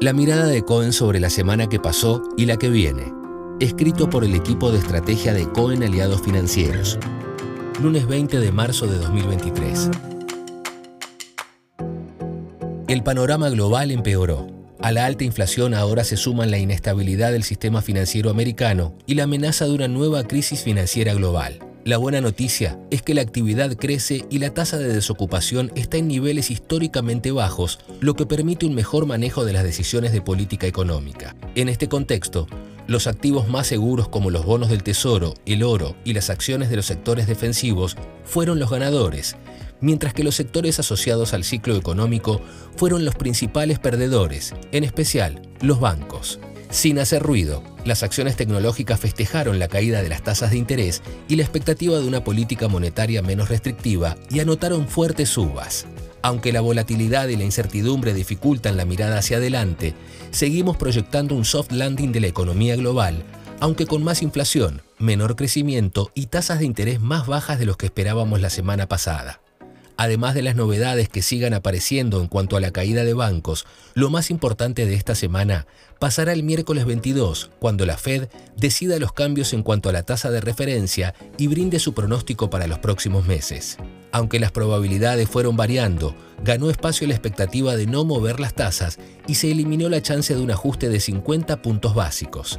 La mirada de Cohen sobre la semana que pasó y la que viene. Escrito por el equipo de estrategia de Cohen Aliados Financieros. Lunes 20 de marzo de 2023. El panorama global empeoró. A la alta inflación ahora se suman la inestabilidad del sistema financiero americano y la amenaza de una nueva crisis financiera global. La buena noticia es que la actividad crece y la tasa de desocupación está en niveles históricamente bajos, lo que permite un mejor manejo de las decisiones de política económica. En este contexto, los activos más seguros como los bonos del tesoro, el oro y las acciones de los sectores defensivos fueron los ganadores, mientras que los sectores asociados al ciclo económico fueron los principales perdedores, en especial los bancos. Sin hacer ruido, las acciones tecnológicas festejaron la caída de las tasas de interés y la expectativa de una política monetaria menos restrictiva y anotaron fuertes subas. Aunque la volatilidad y la incertidumbre dificultan la mirada hacia adelante, seguimos proyectando un soft landing de la economía global, aunque con más inflación, menor crecimiento y tasas de interés más bajas de los que esperábamos la semana pasada. Además de las novedades que sigan apareciendo en cuanto a la caída de bancos, lo más importante de esta semana pasará el miércoles 22, cuando la Fed decida los cambios en cuanto a la tasa de referencia y brinde su pronóstico para los próximos meses. Aunque las probabilidades fueron variando, ganó espacio la expectativa de no mover las tasas y se eliminó la chance de un ajuste de 50 puntos básicos.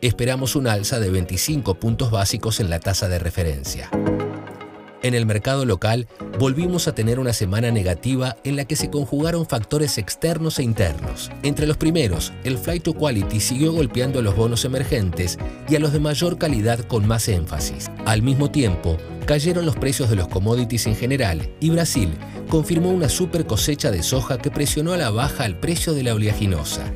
Esperamos un alza de 25 puntos básicos en la tasa de referencia. En el mercado local, volvimos a tener una semana negativa en la que se conjugaron factores externos e internos. Entre los primeros, el flight to quality siguió golpeando a los bonos emergentes y a los de mayor calidad con más énfasis. Al mismo tiempo, cayeron los precios de los commodities en general y Brasil confirmó una super cosecha de soja que presionó a la baja el precio de la oleaginosa.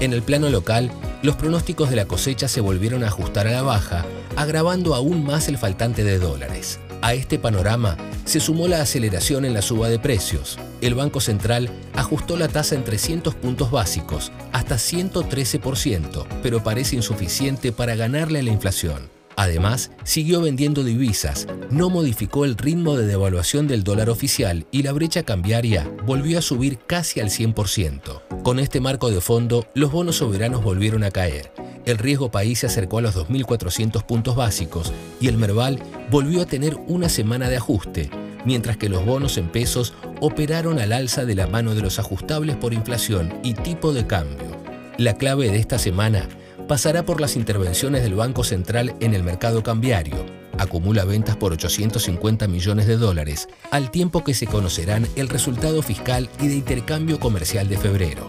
En el plano local, los pronósticos de la cosecha se volvieron a ajustar a la baja, agravando aún más el faltante de dólares. A este panorama se sumó la aceleración en la suba de precios. El Banco Central ajustó la tasa en 300 puntos básicos, hasta 113%, pero parece insuficiente para ganarle a la inflación. Además, siguió vendiendo divisas, no modificó el ritmo de devaluación del dólar oficial y la brecha cambiaria volvió a subir casi al 100%. Con este marco de fondo, los bonos soberanos volvieron a caer el riesgo país se acercó a los 2.400 puntos básicos y el Merval volvió a tener una semana de ajuste, mientras que los bonos en pesos operaron al alza de la mano de los ajustables por inflación y tipo de cambio. La clave de esta semana pasará por las intervenciones del Banco Central en el mercado cambiario. Acumula ventas por 850 millones de dólares, al tiempo que se conocerán el resultado fiscal y de intercambio comercial de febrero.